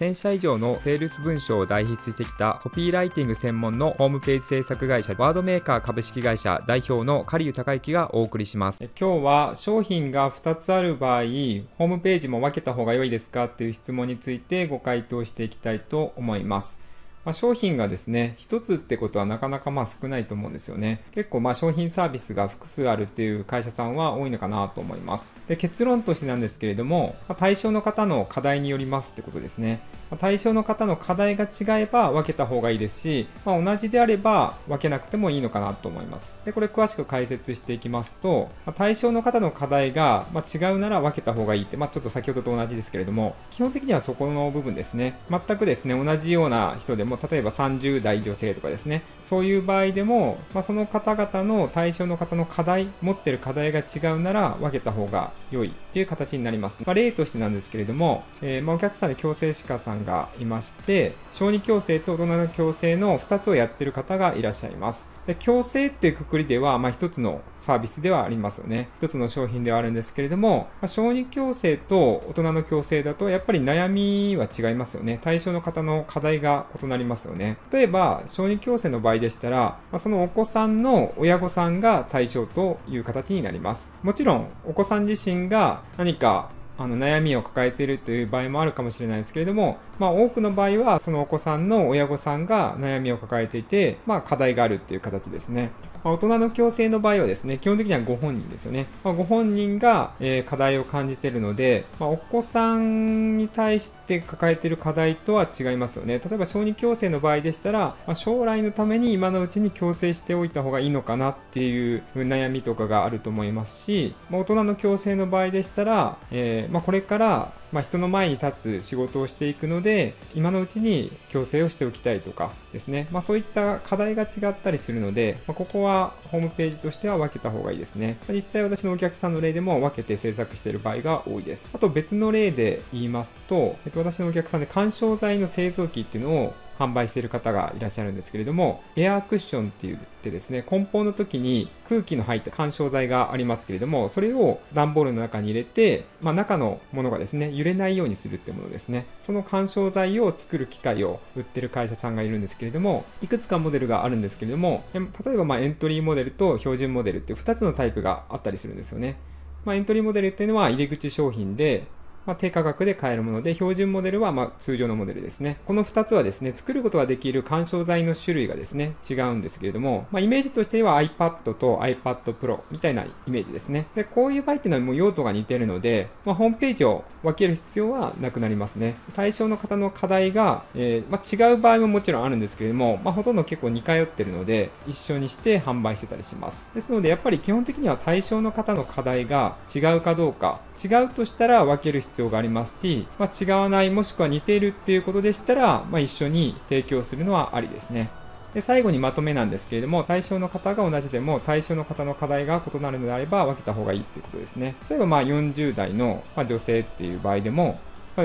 1000社以上のセールス文章を代筆してきたコピーライティング専門のホームページ制作会社ワードメーカー株式会社代表の狩生隆之がお送りします。今日は商品が2つある場合ホームページも分けた方が良いですかっていう質問についてご回答していきたいと思います。まあ、商品がですね、一つってことはなかなかまあ少ないと思うんですよね。結構まあ商品サービスが複数あるっていう会社さんは多いのかなと思います。で結論としてなんですけれども、まあ、対象の方の課題によりますってことですね。まあ、対象の方の課題が違えば分けた方がいいですし、まあ、同じであれば分けなくてもいいのかなと思います。で、これ詳しく解説していきますと、まあ、対象の方の課題がま違うなら分けた方がいいって、まあ、ちょっと先ほどと同じですけれども、基本的にはそこの部分ですね。全くですね、同じような人でも、例えば30代女性とかですね、そういう場合でも、まあ、その方々の対象の方の課題、持ってる課題が違うなら分けた方が良いっていう形になります。まあ、例としてなんですけれども、えー、ま、お客さんで矯正歯科さんがいまして、小児矯正と大人の矯正の2つをやってる方がいらっしゃいます。で強制っていうくくりでは、まあ、一つのサービスではありますよね。一つの商品ではあるんですけれども、まあ、小児矯正と大人の矯正だと、やっぱり悩みは違いますよね。対象の方の課題が異なりますよね。例えば、小児矯正の場合でしたら、まあ、そのお子さんの親御さんが対象という形になります。もちろん、お子さん自身が何かあの悩みを抱えているという場合もあるかもしれないですけれども、まあ、多くの場合はそのお子さんの親御さんが悩みを抱えていて、まあ、課題があるっていう形ですね。ま、大人の矯正の場合はですね、基本的にはご本人ですよね。まあ、ご本人が、えー、課題を感じているので、まあ、お子さんに対して抱えている課題とは違いますよね。例えば小児矯正の場合でしたら、ま、将来のために今のうちに矯正しておいた方がいいのかなっていう悩みとかがあると思いますし、ま、大人の矯正の場合でしたら、えー、ま、これからまあ、人の前に立つ仕事をしていくので、今のうちに矯正をしておきたいとかですね、まあ、そういった課題が違ったりするので、まあ、ここはホームページとしては分けた方がいいですね。実際私のお客さんの例でも分けて制作している場合が多いです。あと別の例で言いますと、えっと、私のお客さんで干渉剤の製造機っていうのを販売している方がいらっしゃるんですけれども、エアークッションって言ってですね、梱包の時に空気の入った干渉剤がありますけれども、それを段ボールの中に入れて、まあ、中のものがですね、揺れないようにするってものですね。その干渉剤を作る機械を売ってる会社さんがいるんですけれども、いくつかモデルがあるんですけれども、例えばまエントリーモデルと標準モデルっていう2つのタイプがあったりするんですよね。まあ、エントリーモデルっていうのは入り口商品で、まあ、低価格で買えるもので、標準モデルはま通常のモデルですね。この2つはですね、作ることができる干渉剤の種類がですね、違うんですけれども、まあ、イメージとしては iPad と iPad Pro みたいなイメージですね。で、こういう場合っていうのはもう用途が似てるので、まあ、ホームページを分ける必要はなくなりますね。対象の方の課題が、えー、ま、違う場合ももちろんあるんですけれども、ま、ほとんど結構似通ってるので、一緒にして販売してたりします。ですので、やっぱり基本的には対象の方の課題が違うかどうか、違うとしたら分ける必要要がありますし、まあ、違わない、もしくは似ているっていうことでしたら、まあ、一緒に提供するのはありですね。で、最後にまとめなんですけれども、対象の方が同じでも、対象の方の課題が異なるのであれば分けた方がいいっていうことですね。例えば、まあ、40代の女性っていう場合でも、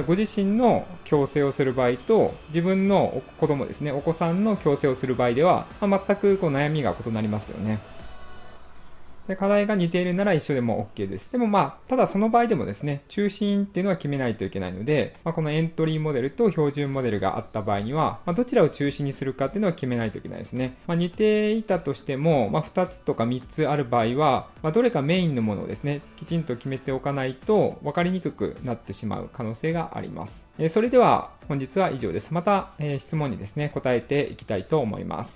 ご自身の矯正をする場合と、自分の子供ですね、お子さんの矯正をする場合では、まあ、全くこう悩みが異なりますよね。で、課題が似ているなら一緒でも OK です。でもまあ、ただその場合でもですね、中心っていうのは決めないといけないので、まあ、このエントリーモデルと標準モデルがあった場合には、まあ、どちらを中心にするかっていうのは決めないといけないですね。まあ、似ていたとしても、まあ、2つとか3つある場合は、まあ、どれかメインのものをですね、きちんと決めておかないと分かりにくくなってしまう可能性があります。えー、それでは本日は以上です。また、えー、質問にですね、答えていきたいと思います。